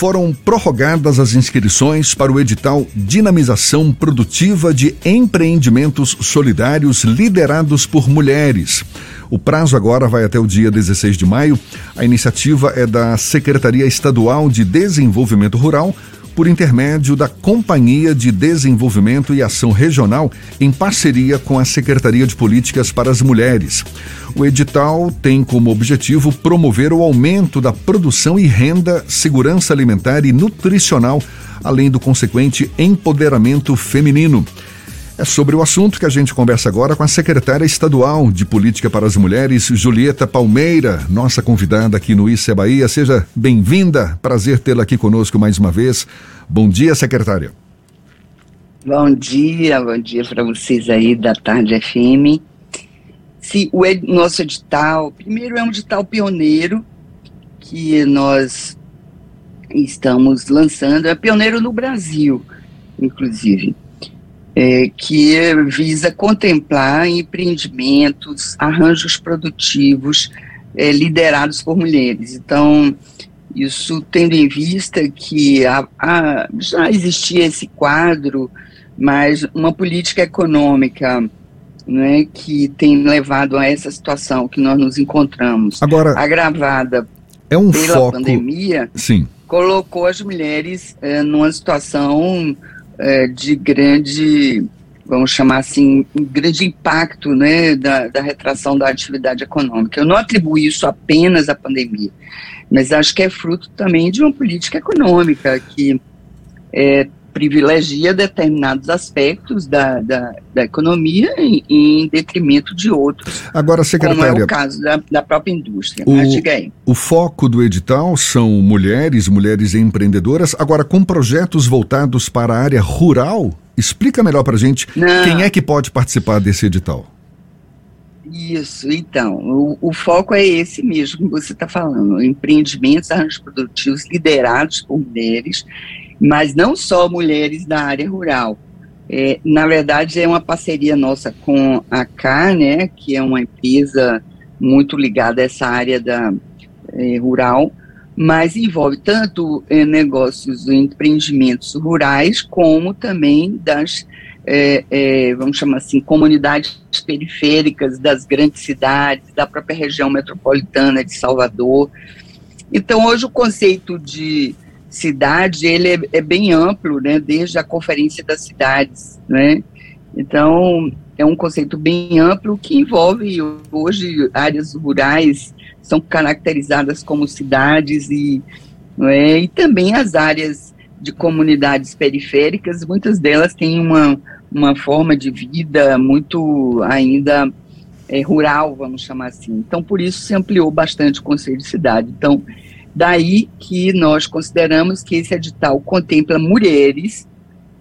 foram prorrogadas as inscrições para o edital Dinamização Produtiva de Empreendimentos Solidários liderados por mulheres. O prazo agora vai até o dia 16 de maio. A iniciativa é da Secretaria Estadual de Desenvolvimento Rural por intermédio da Companhia de Desenvolvimento e Ação Regional, em parceria com a Secretaria de Políticas para as Mulheres. O edital tem como objetivo promover o aumento da produção e renda, segurança alimentar e nutricional, além do consequente empoderamento feminino. É sobre o assunto que a gente conversa agora com a secretária estadual de Política para as Mulheres, Julieta Palmeira, nossa convidada aqui no Isso é Bahia. Seja bem-vinda, prazer tê-la aqui conosco mais uma vez. Bom dia, secretária. Bom dia, bom dia para vocês aí da Tarde FM. Se o ed nosso edital, primeiro é um edital pioneiro que nós estamos lançando, é pioneiro no Brasil, inclusive é, que visa contemplar empreendimentos, arranjos produtivos é, liderados por mulheres. Então, isso tendo em vista que a, a, já existia esse quadro, mas uma política econômica né, que tem levado a essa situação que nós nos encontramos, Agora, agravada é um pela foco, pandemia, sim. colocou as mulheres é, numa situação é, de grande, vamos chamar assim, um grande impacto né, da, da retração da atividade econômica. Eu não atribuo isso apenas à pandemia, mas acho que é fruto também de uma política econômica que é, privilegia determinados aspectos da, da, da economia em, em, detrimento de outros. Agora, secretária. Como é o caso da, da própria indústria. O, Mas diga aí. O foco do edital são mulheres, mulheres empreendedoras. Agora, com projetos voltados para a área rural, explica melhor para gente Não. quem é que pode participar desse edital. Isso, então, o, o, foco é esse mesmo que você está falando, empreendimentos, arranjos produtivos liderados por mulheres mas não só mulheres da área rural. É, na verdade, é uma parceria nossa com a CAR, né, que é uma empresa muito ligada a essa área da é, rural, mas envolve tanto é, negócios, empreendimentos rurais, como também das, é, é, vamos chamar assim, comunidades periféricas das grandes cidades, da própria região metropolitana de Salvador. Então, hoje o conceito de cidade, ele é, é, bem amplo, né, desde a Conferência das Cidades, né, então é um conceito bem amplo que envolve hoje áreas rurais são caracterizadas como cidades e, é, e também as áreas de comunidades periféricas, muitas delas têm uma, uma forma de vida muito ainda é, rural, vamos chamar assim. Então, por isso se ampliou bastante o conceito de cidade. Então, Daí que nós consideramos que esse edital contempla mulheres,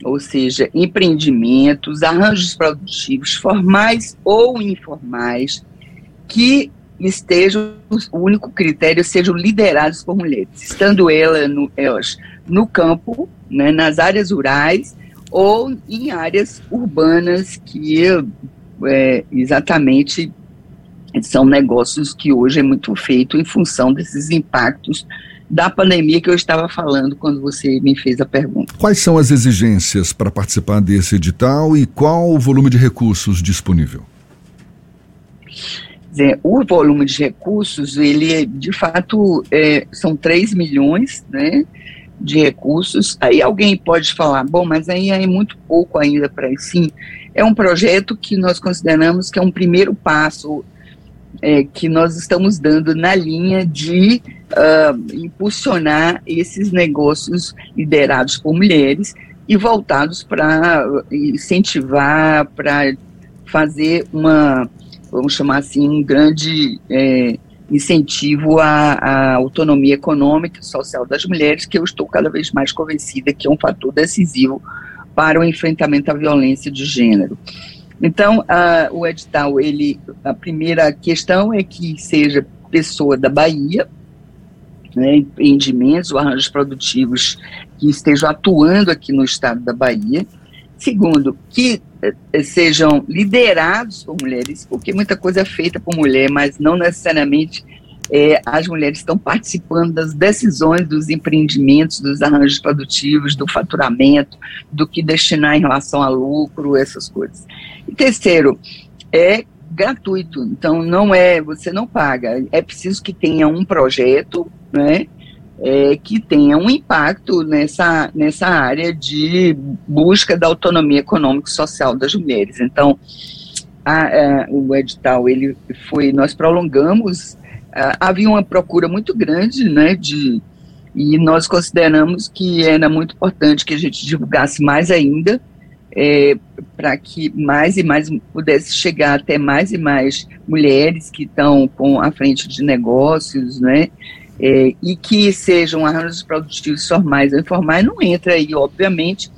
ou seja, empreendimentos, arranjos produtivos, formais ou informais, que estejam, o único critério sejam liderados por mulheres, estando ela no, elas no campo, né, nas áreas rurais ou em áreas urbanas que é, exatamente são negócios que hoje é muito feito em função desses impactos da pandemia que eu estava falando quando você me fez a pergunta. Quais são as exigências para participar desse edital e qual o volume de recursos disponível? o volume de recursos, ele de fato é, são 3 milhões né, de recursos. Aí alguém pode falar, bom, mas aí é muito pouco ainda para isso. Sim, é um projeto que nós consideramos que é um primeiro passo é, que nós estamos dando na linha de uh, impulsionar esses negócios liderados por mulheres e voltados para incentivar, para fazer uma, vamos chamar assim, um grande é, incentivo à, à, autonomia econômica e social das mulheres, que eu estou cada vez mais convencida que é um fator decisivo para o enfrentamento à violência de gênero. Então, a, o edital, ele, a primeira questão é que seja pessoa da Bahia, né, empreendimentos ou arranjos produtivos que estejam atuando aqui no estado da Bahia. Segundo, que eh, sejam liderados por mulheres, porque muita coisa é feita por mulher, mas não necessariamente é, as mulheres estão participando das decisões dos empreendimentos, dos arranjos produtivos, do faturamento, do que destinar em relação a lucro, essas coisas. E terceiro, é gratuito, então não é, você não paga, é preciso que tenha um projeto, né, é, que tenha um impacto nessa, nessa área de busca da autonomia econômica e social das mulheres. Então, a, a, o edital, ele foi, nós prolongamos, havia uma procura muito grande, né, de, e nós consideramos que era muito importante que a gente divulgasse mais ainda, é, para que mais e mais pudesse chegar até mais e mais mulheres que estão com a frente de negócios, né, é, e que sejam arranjos produtivos formais ou informais, não entra aí, obviamente,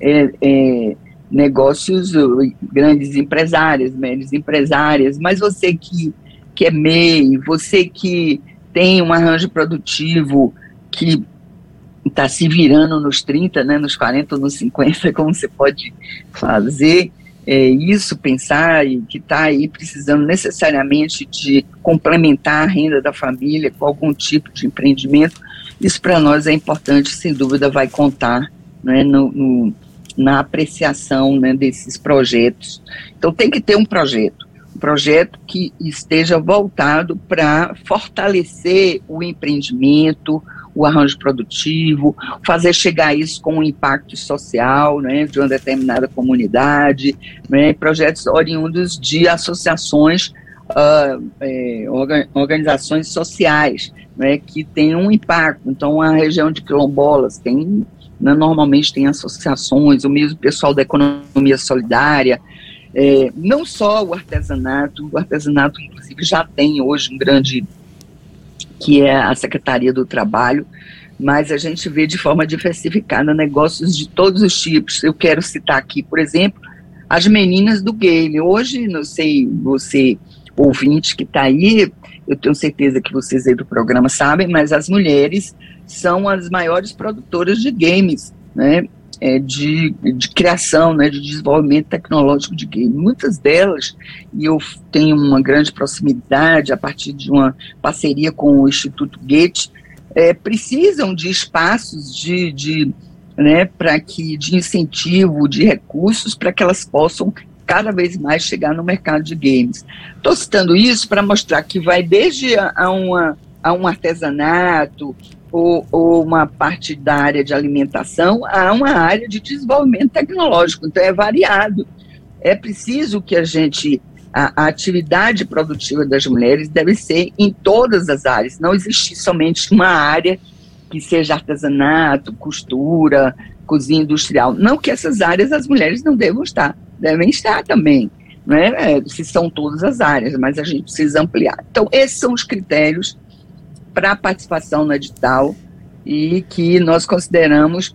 é, é, negócios, grandes empresárias, médias empresárias, mas você que, que é MEI, você que tem um arranjo produtivo que está se virando nos 30, né, nos 40 ou nos 50, como você pode fazer, é, isso, pensar e que está aí precisando necessariamente de complementar a renda da família com algum tipo de empreendimento, isso para nós é importante, sem dúvida vai contar né, no, no, na apreciação né, desses projetos. Então tem que ter um projeto, projeto que esteja voltado para fortalecer o empreendimento, o arranjo produtivo, fazer chegar isso com um impacto social, né, de uma determinada comunidade, né, projetos oriundos de associações, uh, é, organizações sociais, né, que têm um impacto. Então, a região de quilombolas tem, né, normalmente tem associações, o mesmo pessoal da economia solidária, é, não só o artesanato, o artesanato, inclusive, já tem hoje um grande que é a Secretaria do Trabalho, mas a gente vê de forma diversificada negócios de todos os tipos. Eu quero citar aqui, por exemplo, as meninas do game. Hoje, não sei, você ouvinte que está aí, eu tenho certeza que vocês aí do programa sabem, mas as mulheres são as maiores produtoras de games, né? É, de, de criação, né, de desenvolvimento tecnológico de game. Muitas delas, e eu tenho uma grande proximidade a partir de uma parceria com o Instituto Goethe, é, precisam de espaços de, de né, para que de incentivo, de recursos para que elas possam cada vez mais chegar no mercado de games. Estou citando isso para mostrar que vai desde a, a, uma, a um artesanato, ou, ou, uma parte da área de alimentação a uma área de desenvolvimento tecnológico. Então, é variado. É preciso que a gente. A, a atividade produtiva das mulheres deve ser em todas as áreas, não existe somente uma área que seja artesanato, costura, cozinha industrial. Não que essas áreas as mulheres não devam estar, devem estar também, né? É, se são todas as áreas, mas a gente precisa ampliar. Então, esses são os critérios para a participação no edital e que nós consideramos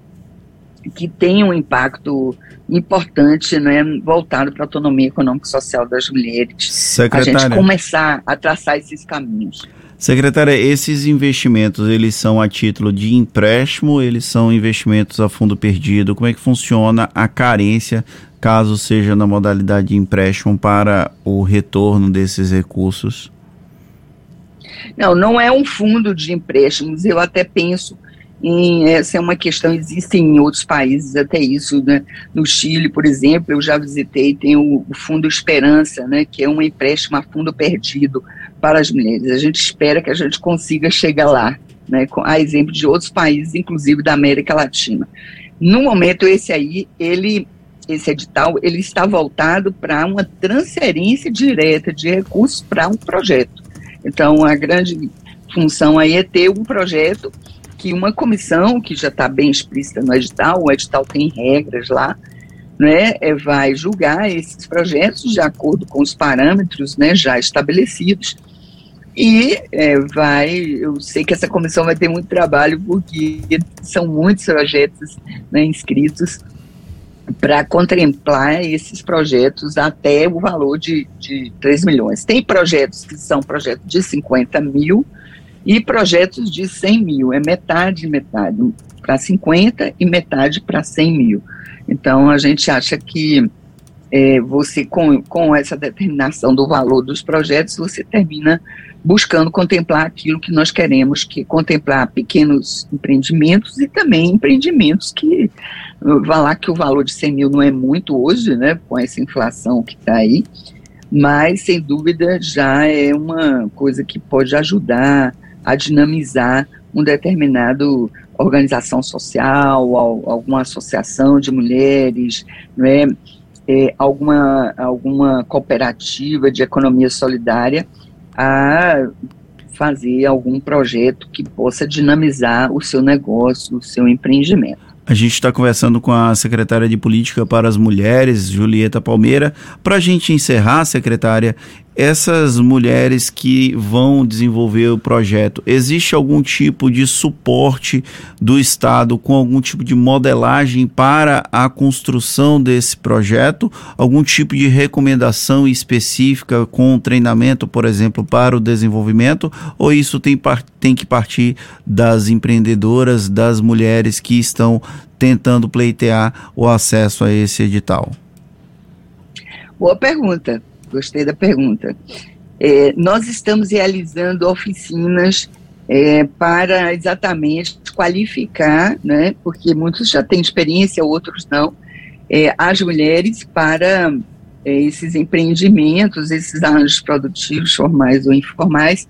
que tem um impacto importante, né, voltado para a autonomia econômica e social das mulheres. Secretária. A gente começar a traçar esses caminhos. Secretária, esses investimentos, eles são a título de empréstimo, eles são investimentos a fundo perdido? Como é que funciona a carência, caso seja na modalidade de empréstimo, para o retorno desses recursos? Não, não é um fundo de empréstimos. Eu até penso em essa é uma questão existe em outros países até isso, né? No Chile, por exemplo, eu já visitei tem o, o Fundo Esperança, né? Que é um empréstimo a fundo perdido para as mulheres. A gente espera que a gente consiga chegar lá, né? Com, a exemplo de outros países, inclusive da América Latina. No momento esse aí, ele esse edital, ele está voltado para uma transferência direta de recursos para um projeto. Então, a grande função aí é ter um projeto que uma comissão, que já está bem explícita no edital, o edital tem regras lá, né, é, vai julgar esses projetos de acordo com os parâmetros né, já estabelecidos. E é, vai, eu sei que essa comissão vai ter muito trabalho porque são muitos projetos né, inscritos para contemplar esses projetos até o valor de, de 3 milhões. Tem projetos que são projetos de 50 mil e projetos de 100 mil, é metade, metade para 50 e metade para 100 mil. Então, a gente acha que é, você, com, com essa determinação do valor dos projetos, você termina buscando contemplar aquilo que nós queremos, que é contemplar pequenos empreendimentos e também empreendimentos que, vai lá que o valor de 100 mil não é muito hoje, né, com essa inflação que está aí, mas sem dúvida já é uma coisa que pode ajudar a dinamizar um determinado organização social, alguma associação de mulheres, né, é, alguma, alguma cooperativa de economia solidária a fazer algum projeto que possa dinamizar o seu negócio, o seu empreendimento. A gente está conversando com a secretária de Política para as Mulheres, Julieta Palmeira. Para a gente encerrar, secretária, essas mulheres que vão desenvolver o projeto, existe algum tipo de suporte do Estado com algum tipo de modelagem para a construção desse projeto? Algum tipo de recomendação específica com treinamento, por exemplo, para o desenvolvimento? Ou isso tem, tem que partir das empreendedoras, das mulheres que estão tentando pleitear o acesso a esse edital? Boa pergunta gostei da pergunta. É, nós estamos realizando oficinas é, para exatamente qualificar, né, porque muitos já têm experiência, outros não, é, as mulheres para é, esses empreendimentos, esses arranjos produtivos, formais ou informais,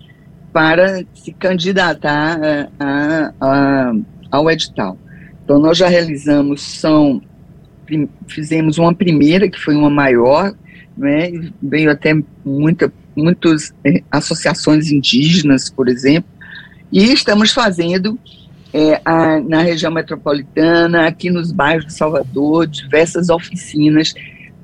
para se candidatar a, a, ao edital. Então, nós já realizamos, são, fizemos uma primeira, que foi uma maior, né? veio até muita, muitas é, associações indígenas, por exemplo, e estamos fazendo é, a, na região metropolitana, aqui nos bairros de Salvador, diversas oficinas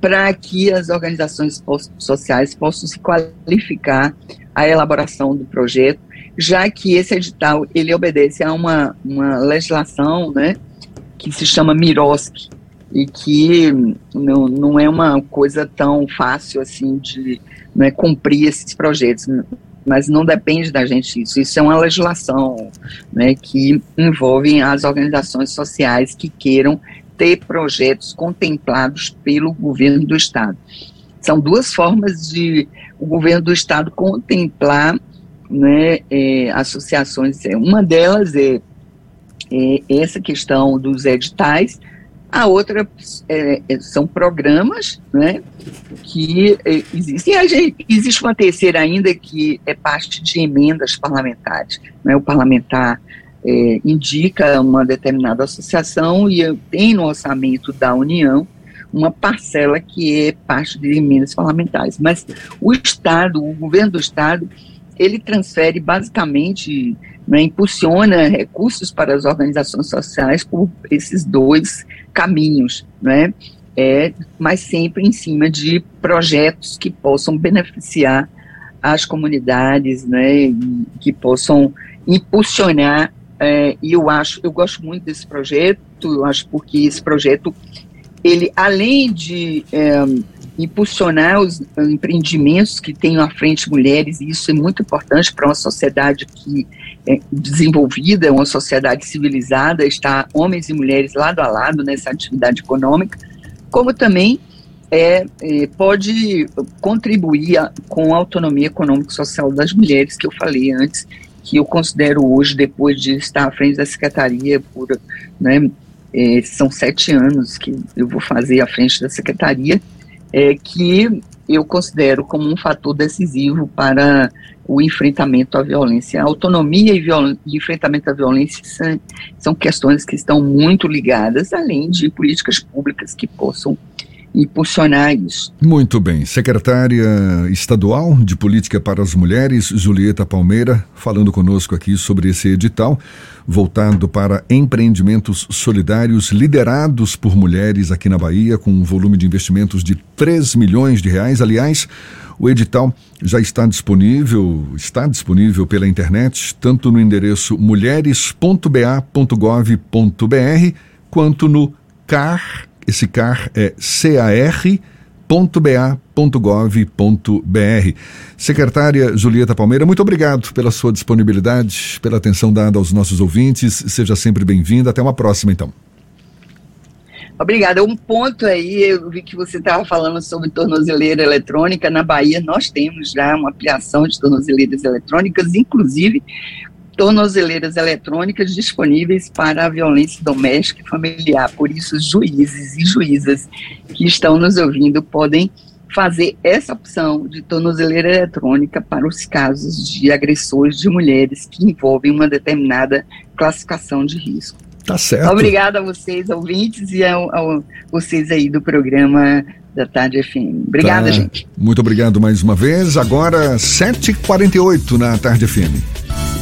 para que as organizações sociais possam se qualificar à elaboração do projeto, já que esse edital ele obedece a uma, uma legislação, né, que se chama MIROSC, e que não, não é uma coisa tão fácil assim de né, cumprir esses projetos, mas não depende da gente isso. Isso é uma legislação né, que envolve as organizações sociais que queiram ter projetos contemplados pelo governo do estado. São duas formas de o governo do estado contemplar né, é, associações. Uma delas é, é essa questão dos editais, a outra é, é, são programas né, que é, existem. Gente, existe uma terceira ainda que é parte de emendas parlamentares. Né, o parlamentar é, indica uma determinada associação e tem no orçamento da União uma parcela que é parte de emendas parlamentares. Mas o Estado, o governo do Estado, ele transfere basicamente, né, impulsiona recursos para as organizações sociais por esses dois caminhos, né? É, mas sempre em cima de projetos que possam beneficiar as comunidades, né? Que possam impulsionar. É, e eu acho, eu gosto muito desse projeto. Eu acho porque esse projeto, ele além de é, impulsionar os empreendimentos que tenham à frente mulheres, e isso é muito importante para uma sociedade que é desenvolvida, uma sociedade civilizada, está homens e mulheres lado a lado nessa atividade econômica, como também é, é, pode contribuir a, com a autonomia econômica e social das mulheres, que eu falei antes, que eu considero hoje, depois de estar à frente da secretaria por, né, é, são sete anos que eu vou fazer à frente da secretaria, é, que eu considero como um fator decisivo para o enfrentamento à violência. A autonomia e, viol e enfrentamento à violência são, são questões que estão muito ligadas, além de políticas públicas que possam impulsionar isso. Muito bem. Secretária Estadual de Política para as Mulheres, Julieta Palmeira, falando conosco aqui sobre esse edital voltado para empreendimentos solidários liderados por mulheres aqui na Bahia, com um volume de investimentos de 3 milhões de reais. Aliás, o edital já está disponível, está disponível pela internet, tanto no endereço mulheres.ba.gov.br quanto no CAR esse CAR é car.ba.gov.br. Secretária Julieta Palmeira, muito obrigado pela sua disponibilidade, pela atenção dada aos nossos ouvintes. Seja sempre bem-vinda. Até uma próxima, então. Obrigada. Um ponto aí, eu vi que você estava falando sobre tornozeleira eletrônica. Na Bahia, nós temos já uma ampliação de tornozeleiras eletrônicas, inclusive tornozeleiras eletrônicas disponíveis para a violência doméstica e familiar. Por isso, juízes e juízas que estão nos ouvindo podem fazer essa opção de tornozeleira eletrônica para os casos de agressores de mulheres que envolvem uma determinada classificação de risco. Tá certo. Obrigada a vocês, ouvintes, e a, a vocês aí do programa da Tarde FM. Obrigada, tá. gente. Muito obrigado mais uma vez. Agora, 7h48 na Tarde FM.